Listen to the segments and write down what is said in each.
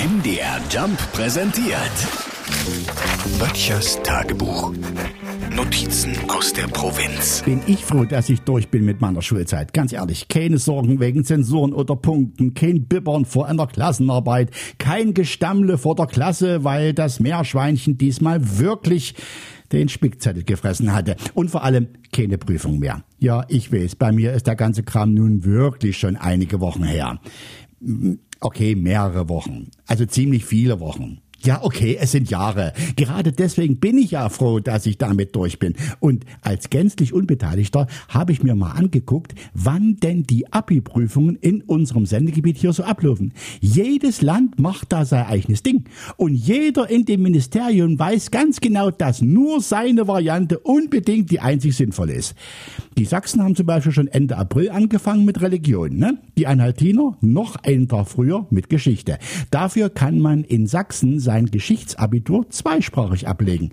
MDR Jump präsentiert. Böttchers Tagebuch. Notizen aus der Provinz. Bin ich froh, dass ich durch bin mit meiner Schulzeit. Ganz ehrlich, keine Sorgen wegen Zensuren oder Punkten, kein Bibbern vor einer Klassenarbeit, kein Gestammle vor der Klasse, weil das Meerschweinchen diesmal wirklich den Spickzettel gefressen hatte. Und vor allem keine Prüfung mehr. Ja, ich weiß, bei mir ist der ganze Kram nun wirklich schon einige Wochen her. Okay, mehrere Wochen. Also ziemlich viele Wochen. Ja, okay, es sind Jahre. Gerade deswegen bin ich ja froh, dass ich damit durch bin. Und als gänzlich Unbeteiligter habe ich mir mal angeguckt, wann denn die Abi-Prüfungen in unserem Sendegebiet hier so ablaufen. Jedes Land macht da sein eigenes Ding. Und jeder in dem Ministerium weiß ganz genau, dass nur seine Variante unbedingt die einzig sinnvolle ist. Die Sachsen haben zum Beispiel schon Ende April angefangen mit Religion, ne? Die Anhaltiner noch einen Tag früher mit Geschichte. Dafür kann man in Sachsen sein Geschichtsabitur zweisprachig ablegen.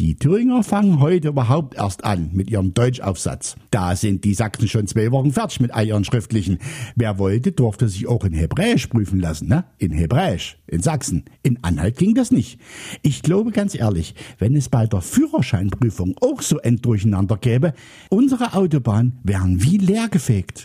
Die Thüringer fangen heute überhaupt erst an mit ihrem Deutschaufsatz. Da sind die Sachsen schon zwei Wochen fertig mit all ihren schriftlichen. Wer wollte, durfte sich auch in Hebräisch prüfen lassen, ne? In Hebräisch, in Sachsen. In Anhalt ging das nicht. Ich glaube ganz ehrlich, wenn es bei der Führerscheinprüfung auch so ein Durcheinander gäbe, unsere Autobahnen wären wie leergefegt.